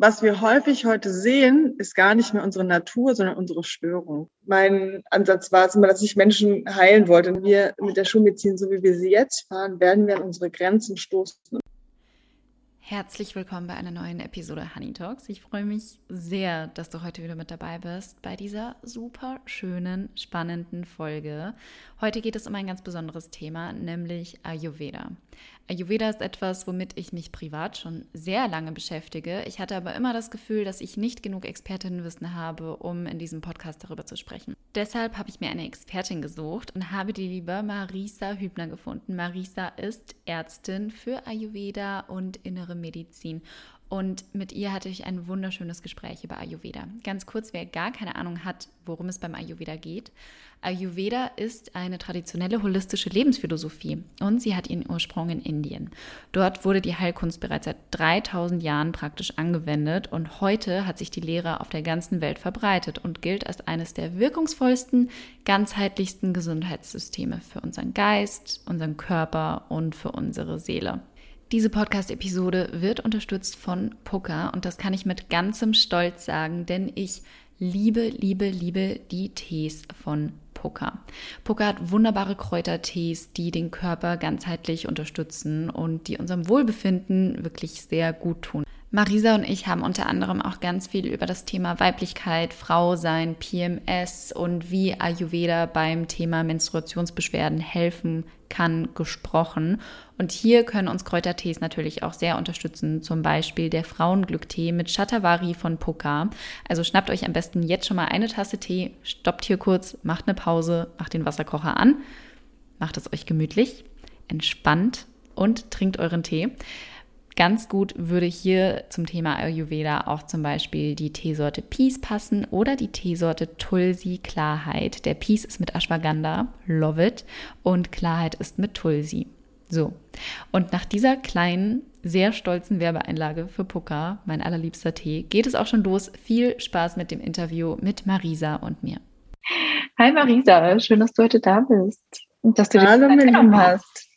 was wir häufig heute sehen, ist gar nicht mehr unsere Natur, sondern unsere Störung. Mein Ansatz war es immer, dass ich Menschen heilen wollte. Und wir mit der Schulmedizin, so wie wir sie jetzt fahren, werden wir an unsere Grenzen stoßen. Herzlich willkommen bei einer neuen Episode Honey Talks. Ich freue mich sehr, dass du heute wieder mit dabei bist bei dieser super schönen, spannenden Folge. Heute geht es um ein ganz besonderes Thema, nämlich Ayurveda. Ayurveda ist etwas, womit ich mich privat schon sehr lange beschäftige. Ich hatte aber immer das Gefühl, dass ich nicht genug Expertinnenwissen habe, um in diesem Podcast darüber zu sprechen. Deshalb habe ich mir eine Expertin gesucht und habe die liebe Marisa Hübner gefunden. Marisa ist Ärztin für Ayurveda und innere Medizin. Und mit ihr hatte ich ein wunderschönes Gespräch über Ayurveda. Ganz kurz, wer gar keine Ahnung hat, worum es beim Ayurveda geht. Ayurveda ist eine traditionelle holistische Lebensphilosophie und sie hat ihren Ursprung in Indien. Dort wurde die Heilkunst bereits seit 3000 Jahren praktisch angewendet und heute hat sich die Lehre auf der ganzen Welt verbreitet und gilt als eines der wirkungsvollsten, ganzheitlichsten Gesundheitssysteme für unseren Geist, unseren Körper und für unsere Seele. Diese Podcast-Episode wird unterstützt von Puka und das kann ich mit ganzem Stolz sagen, denn ich liebe, liebe, liebe die Tees von Puka. Puka hat wunderbare Kräutertees, die den Körper ganzheitlich unterstützen und die unserem Wohlbefinden wirklich sehr gut tun. Marisa und ich haben unter anderem auch ganz viel über das Thema Weiblichkeit, Frau sein, PMS und wie Ayurveda beim Thema Menstruationsbeschwerden helfen kann gesprochen. Und hier können uns Kräutertees natürlich auch sehr unterstützen, zum Beispiel der Frauenglücktee mit Shatavari von Poka. Also schnappt euch am besten jetzt schon mal eine Tasse Tee, stoppt hier kurz, macht eine Pause, macht den Wasserkocher an, macht es euch gemütlich, entspannt und trinkt euren Tee. Ganz gut würde hier zum Thema Ayurveda auch zum Beispiel die Teesorte Peace passen oder die Teesorte Tulsi Klarheit. Der Peace ist mit Ashwagandha, love it, und Klarheit ist mit Tulsi. So, und nach dieser kleinen, sehr stolzen Werbeeinlage für Puka, mein allerliebster Tee, geht es auch schon los. Viel Spaß mit dem Interview mit Marisa und mir. Hi Marisa, schön, dass du heute da bist und dass du dich Hallo, hast.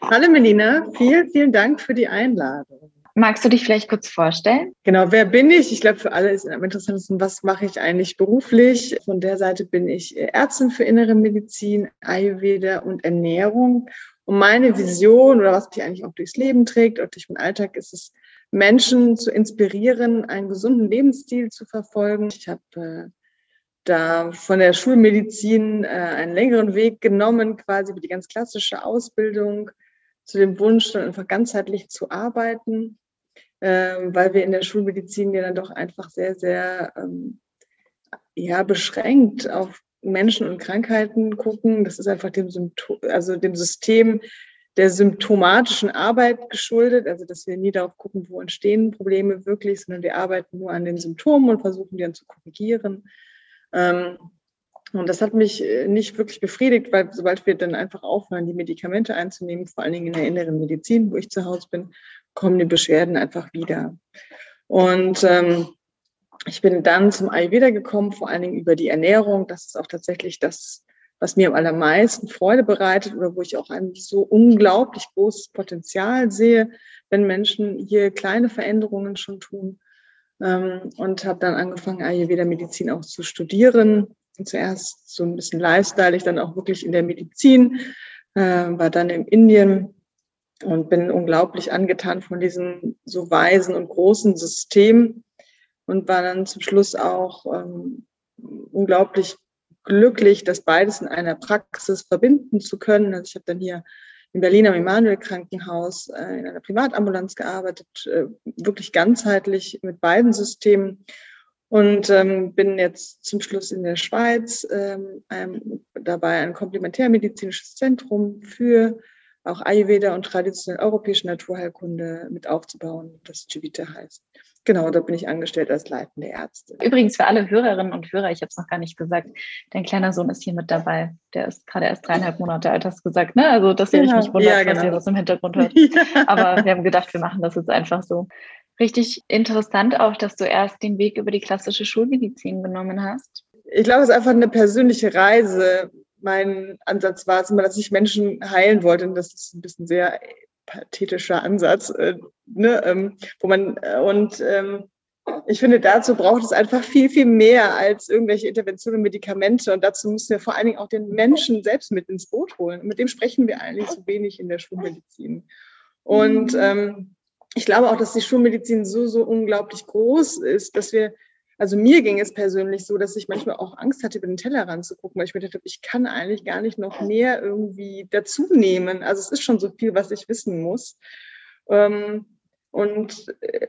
Hallo Melina, vielen, vielen Dank für die Einladung. Magst du dich vielleicht kurz vorstellen? Genau, wer bin ich? Ich glaube, für alle ist am interessantesten, was mache ich eigentlich beruflich? Von der Seite bin ich Ärztin für innere Medizin, Ayurveda und Ernährung. Und meine Vision oder was mich eigentlich auch durchs Leben trägt und durch meinen Alltag ist es, Menschen zu inspirieren, einen gesunden Lebensstil zu verfolgen. Ich habe äh, da von der Schulmedizin äh, einen längeren Weg genommen, quasi wie die ganz klassische Ausbildung zu dem Wunsch, dann einfach ganzheitlich zu arbeiten, äh, weil wir in der Schulmedizin ja dann doch einfach sehr, sehr ähm, ja, beschränkt auf Menschen und Krankheiten gucken. Das ist einfach dem, Symptom, also dem System der symptomatischen Arbeit geschuldet, also dass wir nie darauf gucken, wo entstehen Probleme wirklich, sondern wir arbeiten nur an den Symptomen und versuchen die dann zu korrigieren. Ähm, und das hat mich äh, nicht wirklich befriedigt, weil sobald wir dann einfach aufhören, die Medikamente einzunehmen, vor allen Dingen in der inneren Medizin, wo ich zu Hause bin, kommen die Beschwerden einfach wieder. Und ähm, ich bin dann zum Ayurveda gekommen, vor allen Dingen über die Ernährung. Das ist auch tatsächlich das, was mir am allermeisten Freude bereitet oder wo ich auch ein so unglaublich großes Potenzial sehe, wenn Menschen hier kleine Veränderungen schon tun ähm, und habe dann angefangen, Ayurveda-Medizin auch zu studieren. Und zuerst so ein bisschen Lifestyle, ich dann auch wirklich in der Medizin, äh, war dann in Indien und bin unglaublich angetan von diesem so weisen und großen System und war dann zum Schluss auch ähm, unglaublich glücklich, das beides in einer Praxis verbinden zu können. Also ich habe dann hier in Berlin am Emanuel Krankenhaus äh, in einer Privatambulanz gearbeitet, äh, wirklich ganzheitlich mit beiden Systemen und ähm, bin jetzt zum Schluss in der Schweiz ähm, dabei, ein komplementärmedizinisches Zentrum für auch Ayurveda und traditionell europäische Naturheilkunde mit aufzubauen, das Civita heißt. Genau, da bin ich angestellt als leitende Ärztin. Übrigens für alle Hörerinnen und Hörer, ich habe es noch gar nicht gesagt, dein kleiner Sohn ist hier mit dabei. Der ist gerade erst dreieinhalb Monate alt, hast du gesagt, ne? Also, dass genau. euch nicht wundert, ja, genau. was ihr was im Hintergrund hört. Ja. Aber wir haben gedacht, wir machen das jetzt einfach so. Richtig interessant auch, dass du erst den Weg über die klassische Schulmedizin genommen hast. Ich glaube, es ist einfach eine persönliche Reise. Mein Ansatz war es immer, dass ich Menschen heilen wollte. Und das ist ein bisschen sehr pathetischer Ansatz, äh, ne, ähm, wo man äh, und ähm, ich finde, dazu braucht es einfach viel, viel mehr als irgendwelche Interventionen, Medikamente. Und dazu müssen wir vor allen Dingen auch den Menschen selbst mit ins Boot holen. Und mit dem sprechen wir eigentlich so wenig in der Schulmedizin. Und mhm. ähm, ich glaube auch, dass die Schulmedizin so, so unglaublich groß ist, dass wir, also mir ging es persönlich so, dass ich manchmal auch Angst hatte, über den Teller ranzugucken, weil ich mir dachte, ich kann eigentlich gar nicht noch mehr irgendwie dazu nehmen. Also es ist schon so viel, was ich wissen muss. Ähm, und äh,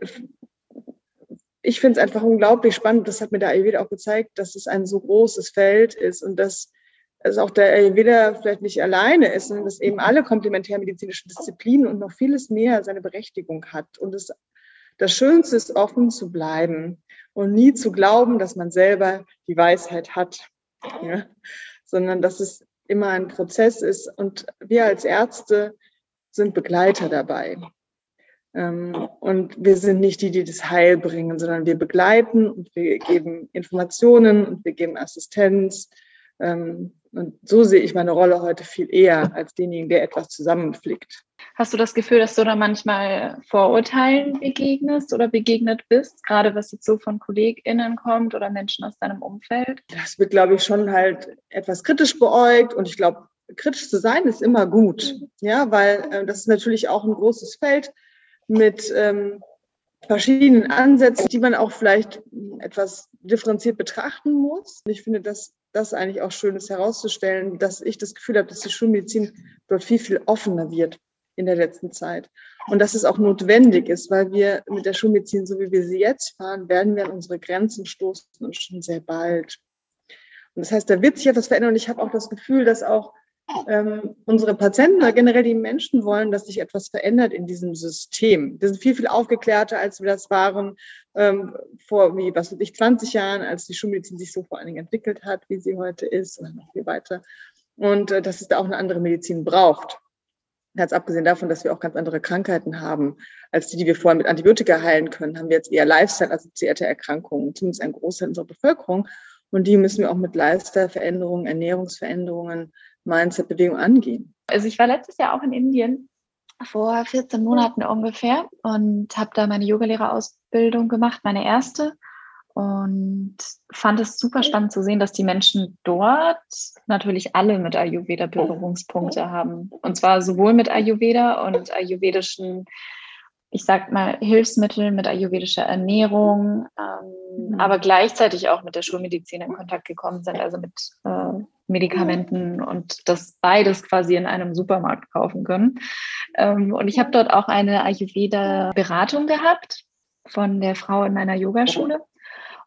ich finde es einfach unglaublich spannend. Das hat mir der Ayurveda auch gezeigt, dass es ein so großes Feld ist und dass es auch der Ayurveda vielleicht nicht alleine ist, sondern dass eben alle komplementärmedizinischen Disziplinen und noch vieles mehr seine Berechtigung hat. Und es, das Schönste ist, offen zu bleiben und nie zu glauben, dass man selber die Weisheit hat, ja? sondern dass es immer ein Prozess ist. Und wir als Ärzte sind Begleiter dabei. Ähm, und wir sind nicht die, die das Heil bringen, sondern wir begleiten und wir geben Informationen und wir geben Assistenz. Und so sehe ich meine Rolle heute viel eher als denjenigen, der etwas zusammenflickt. Hast du das Gefühl, dass du da manchmal Vorurteilen begegnest oder begegnet bist, gerade was jetzt so von KollegInnen kommt oder Menschen aus deinem Umfeld? Das wird, glaube ich, schon halt etwas kritisch beäugt und ich glaube, kritisch zu sein ist immer gut, ja, weil äh, das ist natürlich auch ein großes Feld mit ähm, verschiedenen Ansätzen, die man auch vielleicht etwas differenziert betrachten muss. Ich finde, dass das eigentlich auch schön ist herauszustellen, dass ich das Gefühl habe, dass die Schulmedizin dort viel, viel offener wird in der letzten Zeit. Und dass es auch notwendig ist, weil wir mit der Schulmedizin, so wie wir sie jetzt fahren, werden wir an unsere Grenzen stoßen und schon sehr bald. Und das heißt, da wird sich etwas verändern. Und ich habe auch das Gefühl, dass auch ähm, unsere Patienten oder generell die Menschen wollen, dass sich etwas verändert in diesem System. Wir sind viel, viel aufgeklärter, als wir das waren ähm, vor, wie, was weiß ich, 20 Jahren, als die Schulmedizin sich so vor allen Dingen entwickelt hat, wie sie heute ist und noch viel weiter. Und äh, dass es da auch eine andere Medizin braucht. Ganz abgesehen davon, dass wir auch ganz andere Krankheiten haben, als die, die wir vorher mit Antibiotika heilen können, haben wir jetzt eher Lifestyle-assoziierte Erkrankungen, zumindest ein Großteil unserer Bevölkerung. Und die müssen wir auch mit Lifestyle-Veränderungen, Ernährungsveränderungen Mindset-Bewegung angehen? Also ich war letztes Jahr auch in Indien vor 14 Monaten ungefähr und habe da meine Yogalehrerausbildung gemacht, meine erste. Und fand es super spannend zu sehen, dass die Menschen dort natürlich alle mit Ayurveda Berührungspunkte haben. Und zwar sowohl mit Ayurveda und ayurvedischen ich sag mal, Hilfsmittel mit ayurvedischer Ernährung, ähm, mhm. aber gleichzeitig auch mit der Schulmedizin in Kontakt gekommen sind, also mit äh, Medikamenten und das beides quasi in einem Supermarkt kaufen können. Ähm, und ich habe dort auch eine Ayurveda-Beratung gehabt von der Frau in meiner Yogaschule.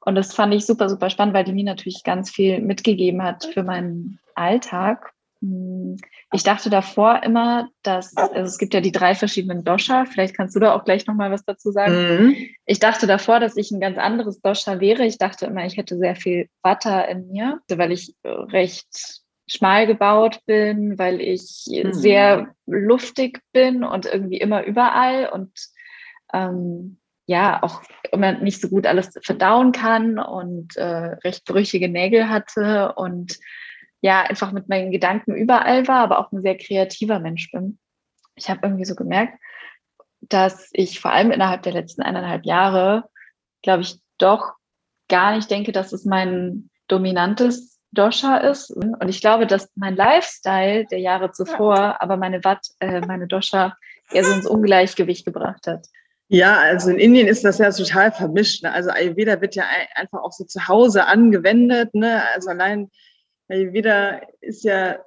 Und das fand ich super, super spannend, weil die mir natürlich ganz viel mitgegeben hat für meinen Alltag. Hm, ich dachte davor immer, dass also es gibt ja die drei verschiedenen Dosha. Vielleicht kannst du da auch gleich noch mal was dazu sagen. Mhm. Ich dachte davor, dass ich ein ganz anderes Dosha wäre. Ich dachte immer, ich hätte sehr viel Vata in mir, weil ich recht schmal gebaut bin, weil ich mhm. sehr luftig bin und irgendwie immer überall und ähm, ja auch immer nicht so gut alles verdauen kann und äh, recht brüchige Nägel hatte und ja einfach mit meinen Gedanken überall war, aber auch ein sehr kreativer Mensch bin. Ich habe irgendwie so gemerkt, dass ich vor allem innerhalb der letzten eineinhalb Jahre, glaube ich, doch gar nicht denke, dass es mein dominantes Dosha ist. Und ich glaube, dass mein Lifestyle der Jahre zuvor aber meine Watt, äh, meine Dosha eher so ins Ungleichgewicht gebracht hat. Ja, also in Indien ist das ja total vermischt. Ne? Also Ayurveda wird ja einfach auch so zu Hause angewendet. Ne? Also allein Ayurveda ist ja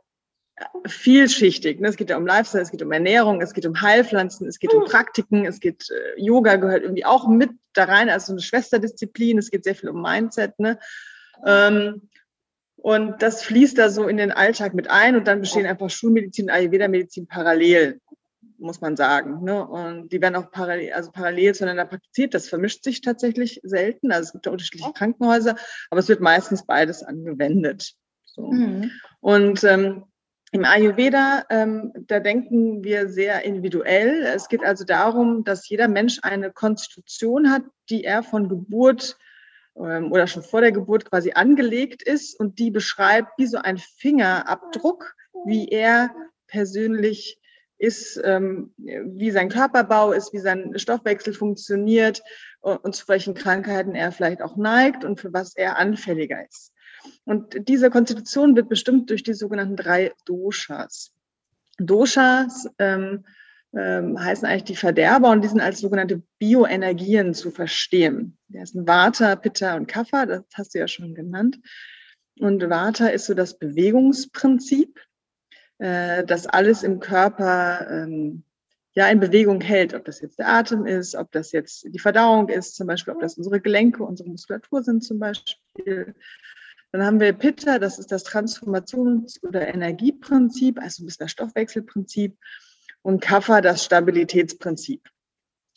vielschichtig. Ne? Es geht ja um Lifestyle, es geht um Ernährung, es geht um Heilpflanzen, es geht um Praktiken, es geht, äh, Yoga gehört irgendwie auch mit da rein, also eine Schwesterdisziplin, es geht sehr viel um Mindset. Ne? Ähm, und das fließt da so in den Alltag mit ein und dann bestehen einfach Schulmedizin und Ayurveda-Medizin parallel, muss man sagen. Ne? Und die werden auch parallel, also parallel zueinander praktiziert. Das vermischt sich tatsächlich selten. Also es gibt da unterschiedliche Krankenhäuser, aber es wird meistens beides angewendet. So. Mhm. Und ähm, im Ayurveda, ähm, da denken wir sehr individuell. Es geht also darum, dass jeder Mensch eine Konstitution hat, die er von Geburt ähm, oder schon vor der Geburt quasi angelegt ist und die beschreibt wie so ein Fingerabdruck, wie er persönlich ist, ähm, wie sein Körperbau ist, wie sein Stoffwechsel funktioniert und zu welchen Krankheiten er vielleicht auch neigt und für was er anfälliger ist. Und diese Konstitution wird bestimmt durch die sogenannten drei Doshas. Doshas ähm, ähm, heißen eigentlich die Verderber und die sind als sogenannte Bioenergien zu verstehen. Das sind Vata, Pitta und Kapha, das hast du ja schon genannt. Und Vata ist so das Bewegungsprinzip, äh, das alles im Körper ähm, ja in Bewegung hält, ob das jetzt der Atem ist, ob das jetzt die Verdauung ist, zum Beispiel, ob das unsere Gelenke, unsere Muskulatur sind zum Beispiel. Dann haben wir Pitta, das ist das Transformations- oder Energieprinzip, also ein bisschen das Stoffwechselprinzip. Und Kapha, das Stabilitätsprinzip.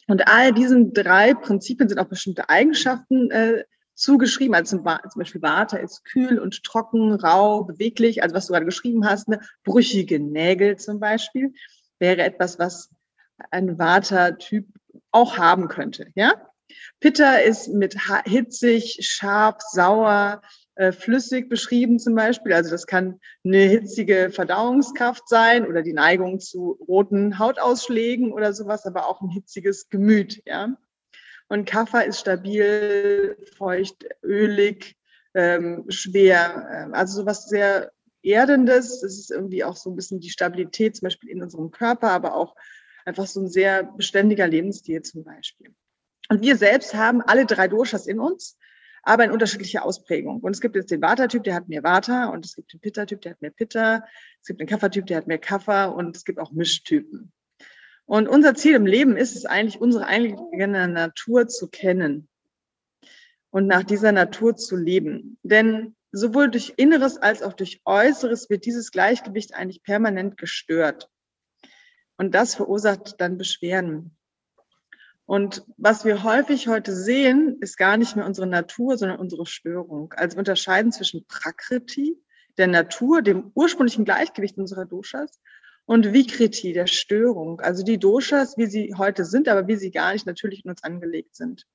Und all diesen drei Prinzipien sind auch bestimmte Eigenschaften äh, zugeschrieben. Also zum, zum Beispiel Vata ist kühl und trocken, rau, beweglich. Also was du gerade geschrieben hast, ne? brüchige Nägel zum Beispiel wäre etwas, was ein Vata-Typ auch haben könnte. Ja? Pitta ist mit hitzig, scharf, sauer, äh, flüssig beschrieben zum Beispiel. Also das kann eine hitzige Verdauungskraft sein oder die Neigung zu roten Hautausschlägen oder sowas, aber auch ein hitziges Gemüt. Ja? Und Kaffer ist stabil, feucht, ölig, ähm, schwer. Ähm, also sowas sehr Erdendes. Das ist irgendwie auch so ein bisschen die Stabilität zum Beispiel in unserem Körper, aber auch einfach so ein sehr beständiger Lebensstil zum Beispiel. Und wir selbst haben alle drei Doshas in uns aber in unterschiedlicher Ausprägung. Und es gibt jetzt den Vata-Typ, der hat mehr Vata und es gibt den Pitta-Typ, der hat mehr Pitta. Es gibt den Kapha-Typ, der hat mehr Kapha und es gibt auch Mischtypen. Und unser Ziel im Leben ist es eigentlich, unsere eigene Natur zu kennen und nach dieser Natur zu leben. Denn sowohl durch Inneres als auch durch Äußeres wird dieses Gleichgewicht eigentlich permanent gestört. Und das verursacht dann Beschwerden. Und was wir häufig heute sehen, ist gar nicht mehr unsere Natur, sondern unsere Störung. Also unterscheiden zwischen Prakriti, der Natur, dem ursprünglichen Gleichgewicht unserer Doshas, und Vikriti, der Störung. Also die Doshas, wie sie heute sind, aber wie sie gar nicht natürlich in uns angelegt sind.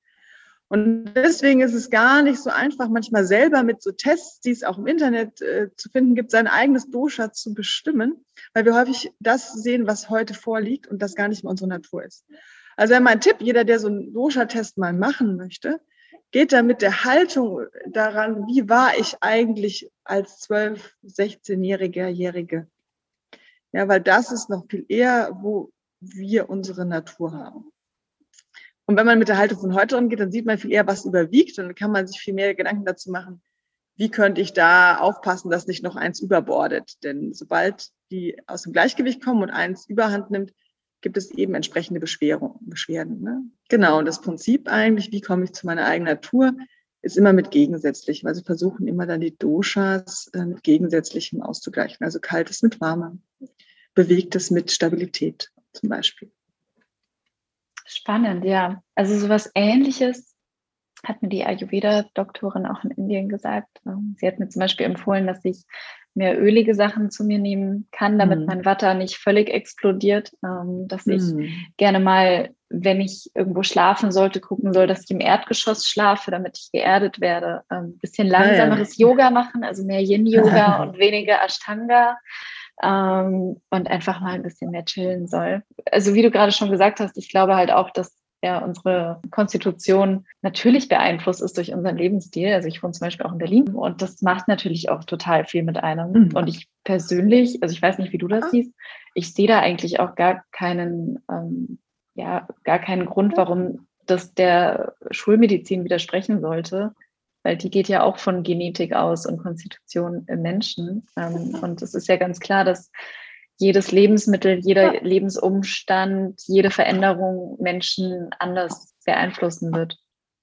Und deswegen ist es gar nicht so einfach, manchmal selber mit so Tests, die es auch im Internet äh, zu finden gibt, sein eigenes Dosha zu bestimmen, weil wir häufig das sehen, was heute vorliegt und das gar nicht mehr unsere Natur ist. Also mein Tipp, jeder, der so einen Dosha-Test mal machen möchte, geht da mit der Haltung daran, wie war ich eigentlich als 12-, 16-Jähriger, Jährige. Ja, weil das ist noch viel eher, wo wir unsere Natur haben. Und wenn man mit der Haltung von heute umgeht, dann sieht man viel eher, was überwiegt und dann kann man sich viel mehr Gedanken dazu machen, wie könnte ich da aufpassen, dass nicht noch eins überbordet. Denn sobald die aus dem Gleichgewicht kommen und eins überhand nimmt, gibt es eben entsprechende Beschwerden. Ne? Genau, und das Prinzip eigentlich, wie komme ich zu meiner eigenen Natur, ist immer mit Gegensätzlichem. Also versuchen immer dann die Doshas äh, mit Gegensätzlichem auszugleichen. Also Kaltes mit Warmem, Bewegtes mit Stabilität zum Beispiel. Spannend, ja. Also sowas Ähnliches hat mir die Ayurveda-Doktorin auch in Indien gesagt. Ähm, sie hat mir zum Beispiel empfohlen, dass ich mehr ölige Sachen zu mir nehmen kann, damit mm. mein Watter nicht völlig explodiert. Ähm, dass ich gerne mal, wenn ich irgendwo schlafen sollte, gucken soll, dass ich im Erdgeschoss schlafe, damit ich geerdet werde. Ein ähm, bisschen langsameres ja, ja. Yoga machen, also mehr Yin-Yoga und weniger Ashtanga. Ähm, und einfach mal ein bisschen mehr chillen soll. Also wie du gerade schon gesagt hast, ich glaube halt auch, dass ja unsere Konstitution natürlich beeinflusst ist durch unseren Lebensstil. Also ich wohne zum Beispiel auch in Berlin und das macht natürlich auch total viel mit einem. Mhm. Und ich persönlich, also ich weiß nicht, wie du das ah. siehst, ich sehe da eigentlich auch gar keinen, ähm, ja, gar keinen Grund, warum das der Schulmedizin widersprechen sollte, weil die geht ja auch von Genetik aus und Konstitution im Menschen. Ähm, und es ist ja ganz klar, dass jedes Lebensmittel, jeder ja. Lebensumstand, jede Veränderung Menschen anders beeinflussen wird.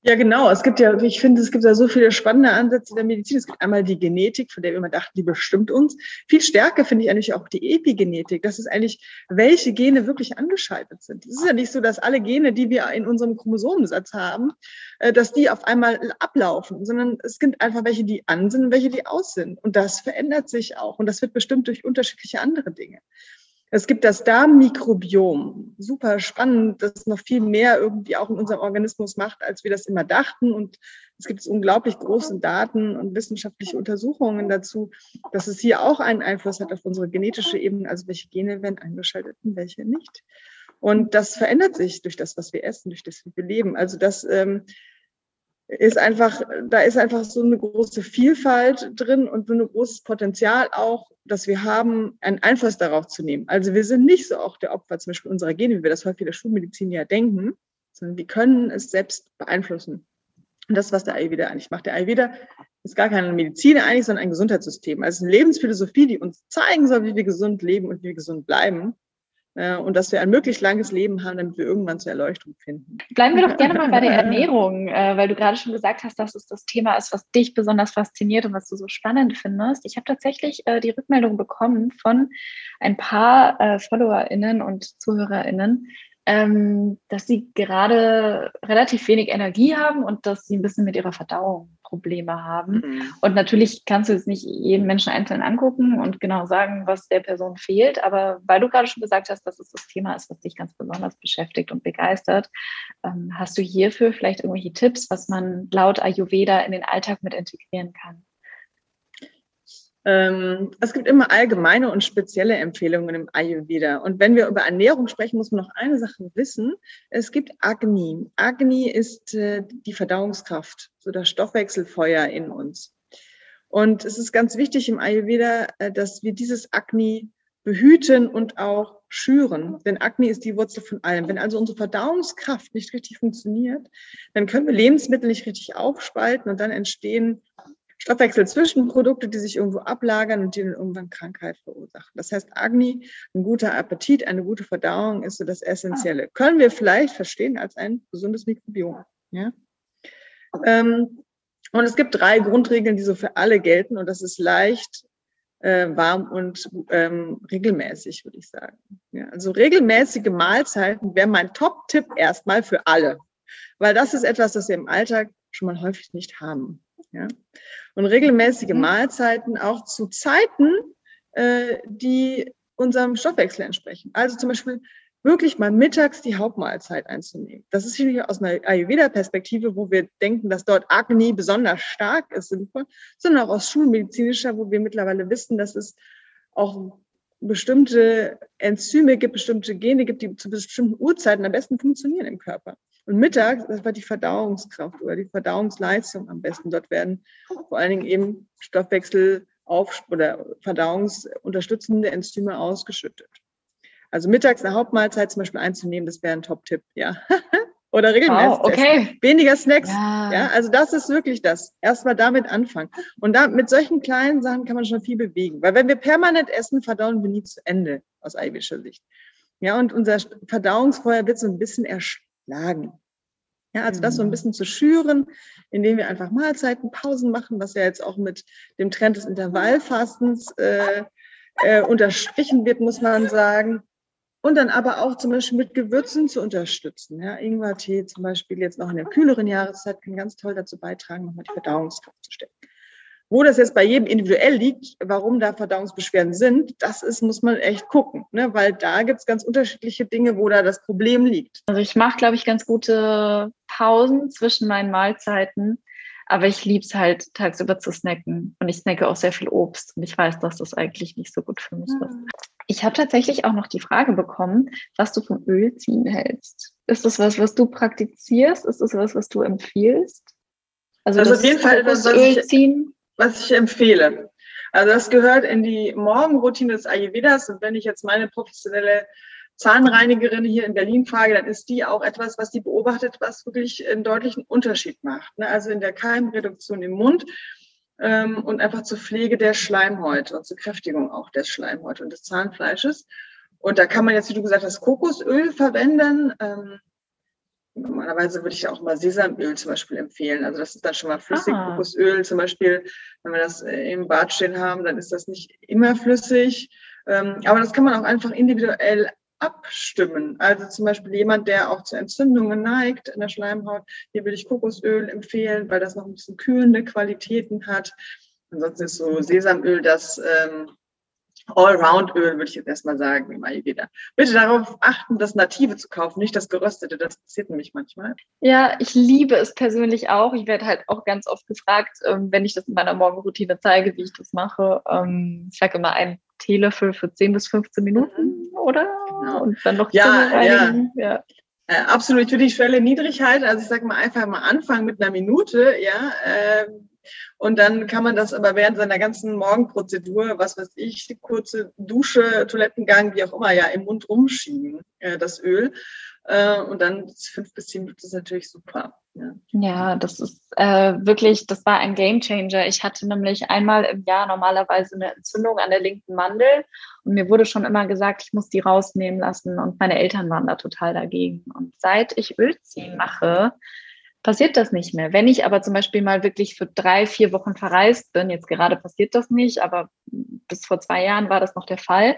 Ja, genau. Es gibt ja, ich finde, es gibt ja so viele spannende Ansätze der Medizin. Es gibt einmal die Genetik, von der wir immer dachten, die bestimmt uns. Viel stärker finde ich eigentlich auch die Epigenetik. Das ist eigentlich, welche Gene wirklich angeschaltet sind. Es ist ja nicht so, dass alle Gene, die wir in unserem Chromosomensatz haben, äh, dass die auf einmal ablaufen, sondern es gibt einfach welche, die an sind und welche, die aus sind. Und das verändert sich auch. Und das wird bestimmt durch unterschiedliche andere Dinge. Es gibt das Darmmikrobiom. Super spannend, das noch viel mehr irgendwie auch in unserem Organismus macht, als wir das immer dachten. Und es gibt unglaublich große Daten und wissenschaftliche Untersuchungen dazu, dass es hier auch einen Einfluss hat auf unsere genetische Ebene, also welche Gene werden eingeschaltet und welche nicht. Und das verändert sich durch das, was wir essen, durch das, wie wir leben. Also das ähm, ist einfach, da ist einfach so eine große Vielfalt drin und so ein großes Potenzial auch, dass wir haben, einen Einfluss darauf zu nehmen. Also wir sind nicht so auch der Opfer zum Beispiel unserer Gene, wie wir das häufig der Schulmedizin ja denken, sondern wir können es selbst beeinflussen. Und das, was der Ayurveda eigentlich macht. Der Ayurveda ist gar keine Medizin eigentlich, sondern ein Gesundheitssystem. Also eine Lebensphilosophie, die uns zeigen soll, wie wir gesund leben und wie wir gesund bleiben. Äh, und dass wir ein möglichst langes Leben haben, damit wir irgendwann zur Erleuchtung finden. Bleiben wir doch gerne mal bei der Ernährung, äh, weil du gerade schon gesagt hast, dass es das Thema ist, was dich besonders fasziniert und was du so spannend findest. Ich habe tatsächlich äh, die Rückmeldung bekommen von ein paar FollowerInnen und ZuhörerInnen, ähm, dass sie gerade relativ wenig Energie haben und dass sie ein bisschen mit ihrer Verdauung Probleme haben. Mhm. Und natürlich kannst du jetzt nicht jeden Menschen einzeln angucken und genau sagen, was der Person fehlt. Aber weil du gerade schon gesagt hast, dass es das Thema ist, was dich ganz besonders beschäftigt und begeistert, ähm, hast du hierfür vielleicht irgendwelche Tipps, was man laut Ayurveda in den Alltag mit integrieren kann? Ähm, es gibt immer allgemeine und spezielle Empfehlungen im Ayurveda. Und wenn wir über Ernährung sprechen, muss man noch eine Sache wissen. Es gibt Agni. Agni ist äh, die Verdauungskraft, so das Stoffwechselfeuer in uns. Und es ist ganz wichtig im Ayurveda, äh, dass wir dieses Agni behüten und auch schüren. Denn Agni ist die Wurzel von allem. Wenn also unsere Verdauungskraft nicht richtig funktioniert, dann können wir Lebensmittel nicht richtig aufspalten und dann entstehen Stoffwechselzwischenprodukte, die sich irgendwo ablagern und die dann irgendwann Krankheit verursachen. Das heißt, Agni, ein guter Appetit, eine gute Verdauung ist so das Essentielle. Können wir vielleicht verstehen als ein gesundes Mikrobiom. Ja? Ähm, und es gibt drei Grundregeln, die so für alle gelten und das ist leicht, äh, warm und ähm, regelmäßig, würde ich sagen. Ja, also regelmäßige Mahlzeiten wäre mein Top-Tipp erstmal für alle, weil das ist etwas, das wir im Alltag schon mal häufig nicht haben. Ja? Und regelmäßige mhm. Mahlzeiten auch zu Zeiten, äh, die unserem Stoffwechsel entsprechen. Also zum Beispiel wirklich mal mittags die Hauptmahlzeit einzunehmen. Das ist hier aus einer Ayurveda-Perspektive, wo wir denken, dass dort Agni besonders stark ist, sinnvoll, sondern auch aus schulmedizinischer, wo wir mittlerweile wissen, dass es auch bestimmte Enzyme gibt, bestimmte Gene gibt, die zu bestimmten Uhrzeiten am besten funktionieren im Körper. Und mittags, das war die Verdauungskraft oder die Verdauungsleistung am besten. Dort werden vor allen Dingen eben Stoffwechsel auf oder verdauungsunterstützende Enzyme ausgeschüttet. Also mittags eine Hauptmahlzeit zum Beispiel einzunehmen, das wäre ein Top-Tipp, ja. oder regelmäßig. Wow, okay. Weniger Snacks. Ja. ja. also das ist wirklich das. Erstmal damit anfangen. Und da, mit solchen kleinen Sachen kann man schon viel bewegen. Weil wenn wir permanent essen, verdauen wir nie zu Ende aus eiwischer Sicht. Ja, und unser Verdauungsfeuer wird so ein bisschen erschöpft Lagen. Ja, also das so ein mhm. bisschen zu schüren, indem wir einfach Mahlzeiten, Pausen machen, was ja jetzt auch mit dem Trend des Intervallfastens äh, äh, unterstrichen wird, muss man sagen. Und dann aber auch zum Beispiel mit Gewürzen zu unterstützen. Ja, Ingwertee zum Beispiel jetzt noch in der kühleren Jahreszeit kann ganz toll dazu beitragen, nochmal die Verdauungskraft zu stärken. Wo das jetzt bei jedem individuell liegt, warum da Verdauungsbeschwerden sind, das ist, muss man echt gucken, ne? weil da gibt es ganz unterschiedliche Dinge, wo da das Problem liegt. Also ich mache, glaube ich, ganz gute Pausen zwischen meinen Mahlzeiten, aber ich liebe es halt tagsüber zu snacken und ich snacke auch sehr viel Obst und ich weiß, dass das eigentlich nicht so gut für mich ist. Ich habe tatsächlich auch noch die Frage bekommen, was du vom Ölziehen hältst. Ist das was, was du praktizierst? Ist das was, was du empfiehlst? Also, also auf jeden Fall das Ölziehen was ich empfehle. Also das gehört in die Morgenroutine des Ayurvedas. Und wenn ich jetzt meine professionelle Zahnreinigerin hier in Berlin frage, dann ist die auch etwas, was die beobachtet, was wirklich einen deutlichen Unterschied macht. Ne? Also in der Keimreduktion im Mund ähm, und einfach zur Pflege der Schleimhäute und zur Kräftigung auch des Schleimhäute und des Zahnfleisches. Und da kann man jetzt, wie du gesagt hast, Kokosöl verwenden. Normalerweise würde ich auch mal Sesamöl zum Beispiel empfehlen. Also das ist dann schon mal flüssig. Ah. Kokosöl zum Beispiel, wenn wir das äh, im Bad stehen haben, dann ist das nicht immer flüssig. Ähm, aber das kann man auch einfach individuell abstimmen. Also zum Beispiel jemand, der auch zu Entzündungen neigt in der Schleimhaut, hier würde ich Kokosöl empfehlen, weil das noch ein bisschen kühlende Qualitäten hat. Ansonsten ist so Sesamöl das ähm, Allround-Öl, würde ich jetzt erstmal sagen, im Ayurveda. Bitte darauf achten, das Native zu kaufen, nicht das Geröstete. Das passiert nämlich manchmal. Ja, ich liebe es persönlich auch. Ich werde halt auch ganz oft gefragt, ähm, wenn ich das in meiner Morgenroutine zeige, wie ich das mache. Ähm, ich sage immer einen Teelöffel für 10 bis 15 Minuten. Mhm. oder? Genau. Und dann noch ja, ja. ja. Äh, absolut, ich würde die Schwelle niedrig halten. Also ich sage mal einfach mal anfangen mit einer Minute, ja. Äh, und dann kann man das aber während seiner ganzen Morgenprozedur, was weiß ich, kurze Dusche, Toilettengang, wie auch immer, ja, im Mund rumschieben, äh, das Öl. Äh, und dann fünf bis zehn Minuten ist natürlich super. Ja, ja das ist äh, wirklich, das war ein Game Changer. Ich hatte nämlich einmal im Jahr normalerweise eine Entzündung an der linken Mandel und mir wurde schon immer gesagt, ich muss die rausnehmen lassen und meine Eltern waren da total dagegen. Und seit ich Ölziehen mache, passiert das nicht mehr. Wenn ich aber zum Beispiel mal wirklich für drei, vier Wochen verreist bin, jetzt gerade passiert das nicht, aber bis vor zwei Jahren war das noch der Fall.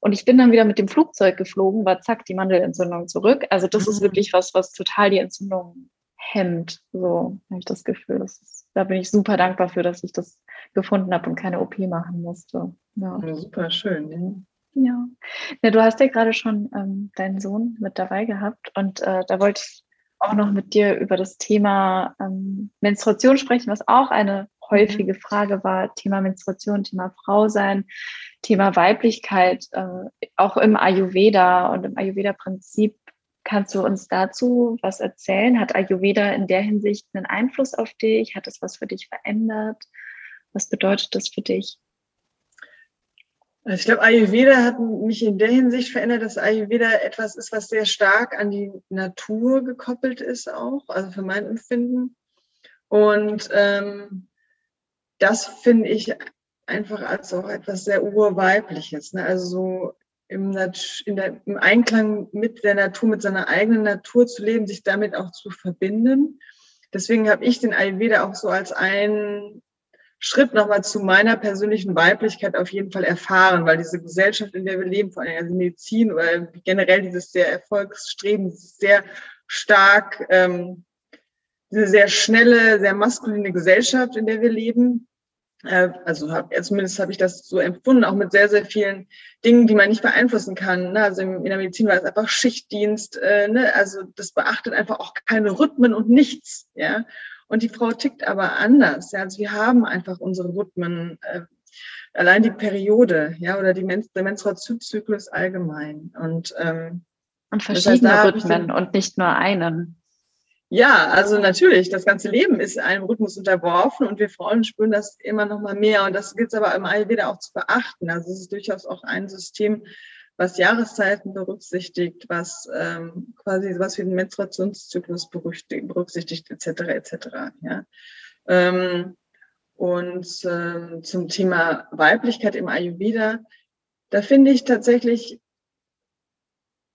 Und ich bin dann wieder mit dem Flugzeug geflogen, war zack, die Mandelentzündung zurück. Also das mhm. ist wirklich was, was total die Entzündung hemmt. So habe ich das Gefühl. Das ist, da bin ich super dankbar für, dass ich das gefunden habe und keine OP machen musste. Ja, ja super schön. Ja. ja. du hast ja gerade schon ähm, deinen Sohn mit dabei gehabt und äh, da wollte ich auch noch mit dir über das Thema ähm, Menstruation sprechen, was auch eine häufige mhm. Frage war. Thema Menstruation, Thema Frau sein, Thema Weiblichkeit, äh, auch im Ayurveda und im Ayurveda-Prinzip. Kannst du uns dazu was erzählen? Hat Ayurveda in der Hinsicht einen Einfluss auf dich? Hat es was für dich verändert? Was bedeutet das für dich? Also ich glaube, Ayurveda hat mich in der Hinsicht verändert, dass Ayurveda etwas ist, was sehr stark an die Natur gekoppelt ist auch, also für mein Empfinden. Und ähm, das finde ich einfach als auch etwas sehr urweibliches. Ne? Also so im, der, im Einklang mit der Natur, mit seiner eigenen Natur zu leben, sich damit auch zu verbinden. Deswegen habe ich den Ayurveda auch so als einen Schritt nochmal zu meiner persönlichen Weiblichkeit auf jeden Fall erfahren, weil diese Gesellschaft, in der wir leben, vor allem also Medizin oder generell dieses sehr Erfolgsstreben, sehr stark, ähm, diese sehr schnelle, sehr maskuline Gesellschaft, in der wir leben. Äh, also hab, zumindest habe ich das so empfunden, auch mit sehr, sehr vielen Dingen, die man nicht beeinflussen kann. Ne? Also in der Medizin war es einfach Schichtdienst, äh, ne? also das beachtet einfach auch keine Rhythmen und nichts. Ja? Und die Frau tickt aber anders. Ja? Also wir haben einfach unsere Rhythmen, äh, allein die Periode, ja, oder die Men der Menstruationszyklus allgemein. Und, ähm, und verschiedene das heißt, Rhythmen und nicht nur einen. Ja, also natürlich, das ganze Leben ist einem Rhythmus unterworfen und wir Frauen spüren das immer noch mal mehr. Und das gilt es aber im Ayurveda auch zu beachten. Also es ist durchaus auch ein System, was Jahreszeiten berücksichtigt, was ähm, quasi was für den Menstruationszyklus berücksichtigt, etc. etc. Ja. Ähm, und ähm, zum Thema Weiblichkeit im Ayurveda, da finde ich tatsächlich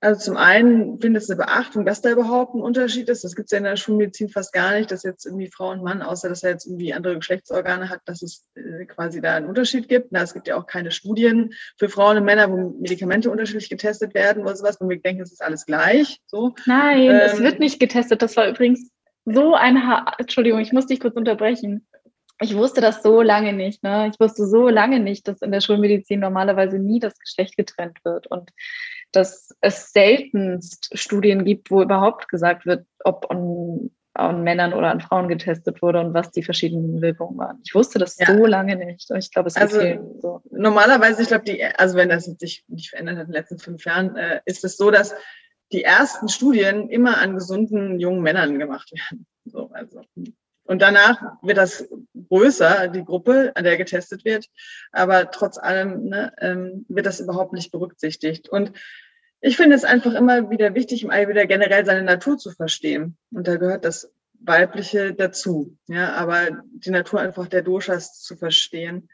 also zum einen findet es eine Beachtung, dass da überhaupt ein Unterschied ist. Das gibt es ja in der Schulmedizin fast gar nicht, dass jetzt irgendwie Frau und Mann, außer dass er jetzt irgendwie andere Geschlechtsorgane hat, dass es äh, quasi da einen Unterschied gibt. Na, es gibt ja auch keine Studien für Frauen und Männer, wo Medikamente unterschiedlich getestet werden oder sowas, wo wir denken, es ist alles gleich. So. Nein, ähm, es wird nicht getestet. Das war übrigens so ein ha Entschuldigung, ich muss dich kurz unterbrechen. Ich wusste das so lange nicht. Ne? Ich wusste so lange nicht, dass in der Schulmedizin normalerweise nie das Geschlecht getrennt wird. Und dass es seltenst Studien gibt, wo überhaupt gesagt wird, ob an, an, Männern oder an Frauen getestet wurde und was die verschiedenen Wirkungen waren. Ich wusste das ja. so lange nicht. Ich glaube, es also so. normalerweise, ich glaube, die, also wenn das sich nicht verändert hat in den letzten fünf Jahren, äh, ist es so, dass die ersten Studien immer an gesunden jungen Männern gemacht werden. So, also und danach wird das größer, die Gruppe, an der getestet wird. Aber trotz allem ne, ähm, wird das überhaupt nicht berücksichtigt. Und ich finde es einfach immer wieder wichtig, im Ayurveda generell seine Natur zu verstehen. Und da gehört das Weibliche dazu. Ja, aber die Natur einfach der Doshas zu verstehen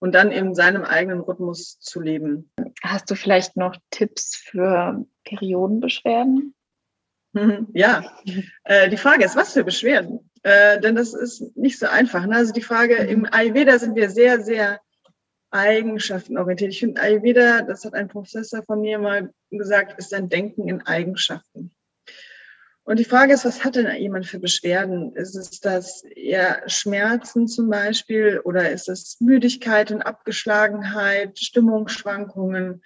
und dann in seinem eigenen Rhythmus zu leben. Hast du vielleicht noch Tipps für Periodenbeschwerden? Ja, äh, die Frage ist, was für Beschwerden? Äh, denn das ist nicht so einfach. Ne? Also die Frage, im Ayurveda sind wir sehr, sehr eigenschaftenorientiert. Ich finde Ayurveda, das hat ein Professor von mir mal gesagt, ist ein Denken in Eigenschaften. Und die Frage ist, was hat denn jemand für Beschwerden? Ist es das eher Schmerzen zum Beispiel oder ist es Müdigkeit und Abgeschlagenheit, Stimmungsschwankungen?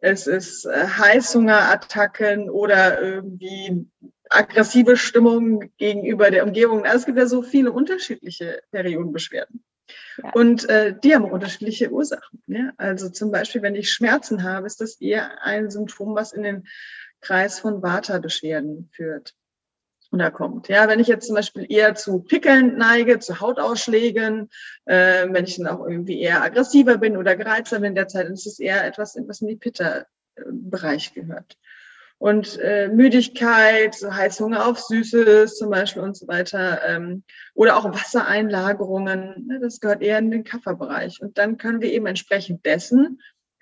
Es ist äh, Heißhungerattacken oder irgendwie aggressive Stimmung gegenüber der Umgebung. Also es gibt ja so viele unterschiedliche Periodenbeschwerden. Ja. Und äh, die haben unterschiedliche Ursachen. Ja? Also zum Beispiel, wenn ich Schmerzen habe, ist das eher ein Symptom, was in den Kreis von Vata-Beschwerden führt oder kommt. Ja, wenn ich jetzt zum Beispiel eher zu Pickeln neige, zu Hautausschlägen, äh, wenn ich dann auch irgendwie eher aggressiver bin oder gereizter bin in der Zeit, dann ist es eher etwas, was in die Pitta-Bereich gehört. Und äh, Müdigkeit, so Heißhunger auf Süßes zum Beispiel und so weiter, ähm, oder auch Wassereinlagerungen, ne, das gehört eher in den Kafferbereich. Und dann können wir eben entsprechend dessen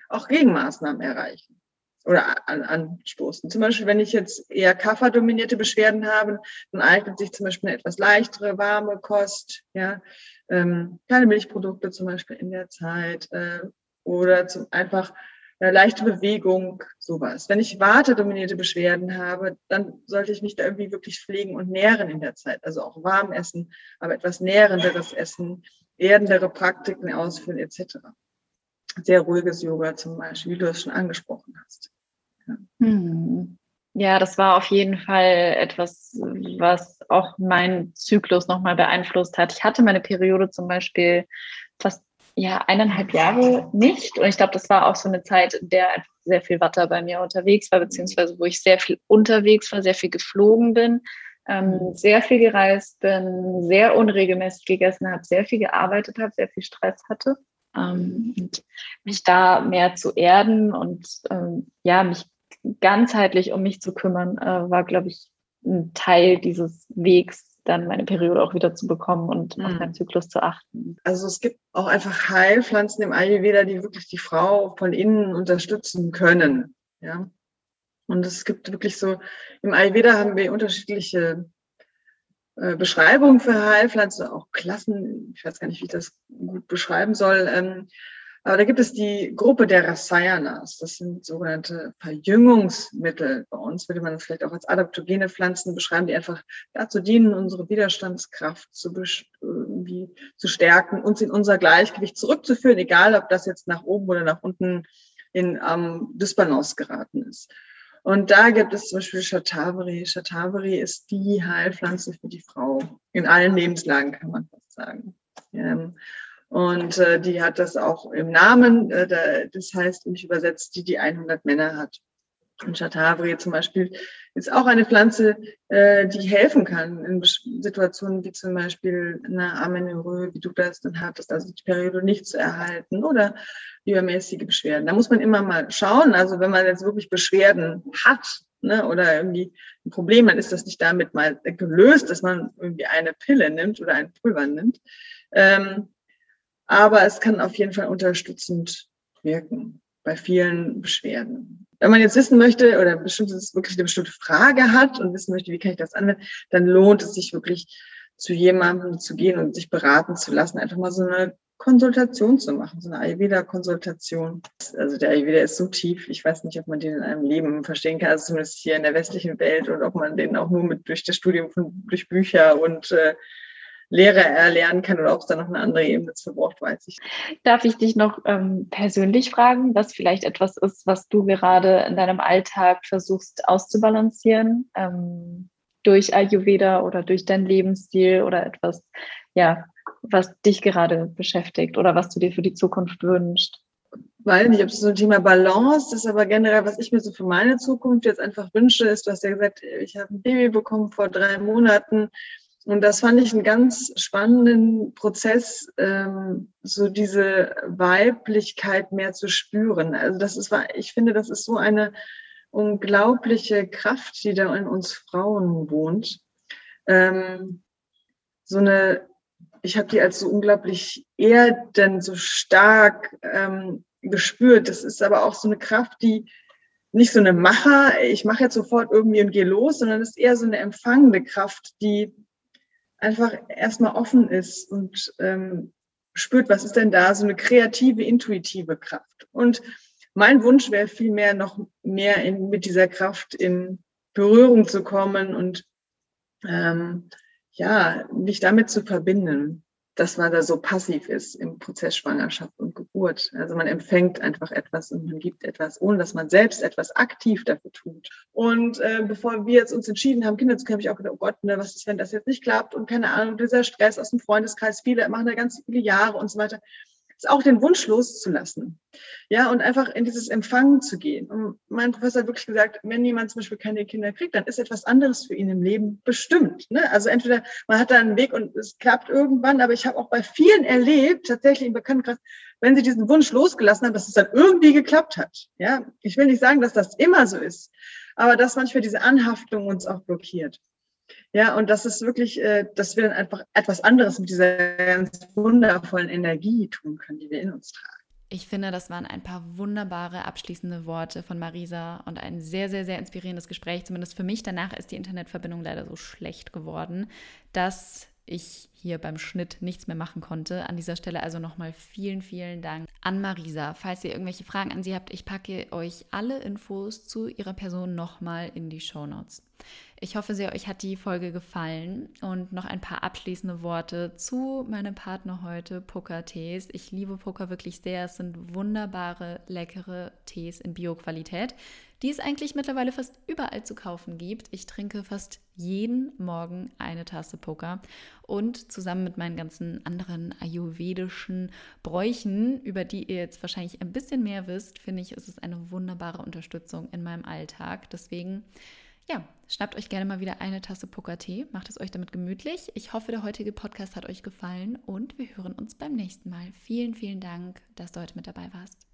auch Gegenmaßnahmen erreichen oder an, anstoßen. Zum Beispiel, wenn ich jetzt eher kafferdominierte Beschwerden habe, dann eignet sich zum Beispiel eine etwas leichtere, warme Kost, ja, ähm, keine Milchprodukte zum Beispiel in der Zeit äh, oder zum, einfach äh, leichte Bewegung, sowas. Wenn ich wartedominierte Beschwerden habe, dann sollte ich mich da irgendwie wirklich pflegen und nähren in der Zeit. Also auch warm essen, aber etwas nährenderes Essen, erdendere Praktiken ausführen etc. Sehr ruhiges Yoga zum Beispiel, wie du es schon angesprochen hast. Hm. Ja, das war auf jeden Fall etwas, was auch meinen Zyklus nochmal beeinflusst hat. Ich hatte meine Periode zum Beispiel fast ja, eineinhalb Jahre nicht. Und ich glaube, das war auch so eine Zeit, in der sehr viel Watter bei mir unterwegs war, beziehungsweise wo ich sehr viel unterwegs war, sehr viel geflogen bin, ähm, sehr viel gereist bin, sehr unregelmäßig gegessen habe, sehr viel gearbeitet habe, sehr viel Stress hatte. Ähm, und mich da mehr zu erden und ähm, ja, mich ganzheitlich um mich zu kümmern, äh, war, glaube ich, ein Teil dieses Wegs, dann meine Periode auch wieder zu bekommen und mhm. auf meinen Zyklus zu achten. Also es gibt auch einfach Heilpflanzen im Ayurveda, die wirklich die Frau von innen unterstützen können. Ja. Und es gibt wirklich so, im Ayurveda haben wir unterschiedliche äh, Beschreibungen für Heilpflanzen, auch Klassen, ich weiß gar nicht, wie ich das gut beschreiben soll. Ähm, aber da gibt es die Gruppe der Rasayanas. Das sind sogenannte Verjüngungsmittel. Bei uns würde man vielleicht auch als adaptogene Pflanzen beschreiben, die einfach dazu dienen, unsere Widerstandskraft zu, irgendwie zu stärken, uns in unser Gleichgewicht zurückzuführen, egal ob das jetzt nach oben oder nach unten in ähm, Dysbalance geraten ist. Und da gibt es zum Beispiel Shatavari. Shatavari ist die Heilpflanze für die Frau. In allen Lebenslagen kann man fast sagen. Ähm, und äh, die hat das auch im Namen, äh, das heißt, mich übersetzt, die die 100 Männer hat. Und Shatavari zum Beispiel ist auch eine Pflanze, äh, die helfen kann in Situationen wie zum Beispiel eine Amenorrhoe, wie du das dann hattest, also die Periode nicht zu erhalten oder übermäßige Beschwerden. Da muss man immer mal schauen. Also wenn man jetzt wirklich Beschwerden hat ne, oder irgendwie ein Problem, dann ist das nicht damit mal gelöst, dass man irgendwie eine Pille nimmt oder ein Pulver nimmt. Ähm, aber es kann auf jeden Fall unterstützend wirken bei vielen Beschwerden. Wenn man jetzt wissen möchte oder bestimmtes, wirklich eine bestimmte Frage hat und wissen möchte, wie kann ich das anwenden, dann lohnt es sich wirklich zu jemandem zu gehen und sich beraten zu lassen, einfach mal so eine Konsultation zu machen, so eine Ayurveda-Konsultation. Also der Ayurveda ist so tief, ich weiß nicht, ob man den in einem Leben verstehen kann, also zumindest hier in der westlichen Welt und ob man den auch nur mit durch das Studium von durch Bücher und äh, Lehre erlernen kann oder ob es da noch eine andere Ebene zu braucht, weiß ich. Darf ich dich noch ähm, persönlich fragen, was vielleicht etwas ist, was du gerade in deinem Alltag versuchst auszubalancieren ähm, durch Ayurveda oder durch deinen Lebensstil oder etwas, ja, was dich gerade beschäftigt oder was du dir für die Zukunft wünschst? weiß nicht, ob es so ein Thema Balance ist, aber generell, was ich mir so für meine Zukunft jetzt einfach wünsche, ist, du hast ja gesagt, ich habe ein Baby bekommen vor drei Monaten und das fand ich einen ganz spannenden Prozess, ähm, so diese Weiblichkeit mehr zu spüren. Also das ist, ich finde, das ist so eine unglaubliche Kraft, die da in uns Frauen wohnt. Ähm, so eine, ich habe die als so unglaublich erdend, so stark ähm, gespürt. Das ist aber auch so eine Kraft, die nicht so eine Macher, ich mache jetzt sofort irgendwie und gehe los, sondern es ist eher so eine empfangende Kraft, die einfach erstmal offen ist und ähm, spürt, was ist denn da, so eine kreative, intuitive Kraft. Und mein Wunsch wäre vielmehr noch mehr in, mit dieser Kraft in Berührung zu kommen und ähm, ja, mich damit zu verbinden. Dass man da so passiv ist im Prozess Schwangerschaft und Geburt. Also man empfängt einfach etwas und man gibt etwas, ohne dass man selbst etwas aktiv dafür tut. Und äh, bevor wir jetzt uns entschieden haben, Kinder zu kriegen, habe ich auch gedacht, oh Gott, ne, was ist, wenn das jetzt nicht klappt und keine Ahnung, dieser Stress aus dem Freundeskreis, viele machen da ganz viele Jahre und so weiter ist auch den Wunsch loszulassen. Ja, und einfach in dieses Empfangen zu gehen. Und mein Professor hat wirklich gesagt, wenn jemand zum Beispiel keine Kinder kriegt, dann ist etwas anderes für ihn im Leben bestimmt. Ne? Also entweder man hat da einen Weg und es klappt irgendwann, aber ich habe auch bei vielen erlebt, tatsächlich im Bekanntenkreis, wenn sie diesen Wunsch losgelassen haben, dass es dann irgendwie geklappt hat. Ja, ich will nicht sagen, dass das immer so ist, aber dass manchmal diese Anhaftung uns auch blockiert. Ja, und das ist wirklich, äh, dass wir dann einfach etwas anderes mit dieser ganz wundervollen Energie tun können, die wir in uns tragen. Ich finde, das waren ein paar wunderbare abschließende Worte von Marisa und ein sehr, sehr, sehr inspirierendes Gespräch. Zumindest für mich. Danach ist die Internetverbindung leider so schlecht geworden, dass ich hier beim Schnitt nichts mehr machen konnte. An dieser Stelle also nochmal vielen, vielen Dank an Marisa. Falls ihr irgendwelche Fragen an sie habt, ich packe euch alle Infos zu ihrer Person nochmal in die Show Notes. Ich hoffe sehr, euch hat die Folge gefallen und noch ein paar abschließende Worte zu meinem Partner heute, Poker-Tees. Ich liebe Poker wirklich sehr. Es sind wunderbare, leckere Tees in Bio-Qualität, die es eigentlich mittlerweile fast überall zu kaufen gibt. Ich trinke fast jeden Morgen eine Tasse Poker und zusammen mit meinen ganzen anderen ayurvedischen Bräuchen, über die ihr jetzt wahrscheinlich ein bisschen mehr wisst, finde ich, ist es eine wunderbare Unterstützung in meinem Alltag. Deswegen ja, schnappt euch gerne mal wieder eine Tasse Poker-Tee, macht es euch damit gemütlich. Ich hoffe, der heutige Podcast hat euch gefallen und wir hören uns beim nächsten Mal. Vielen, vielen Dank, dass du heute mit dabei warst.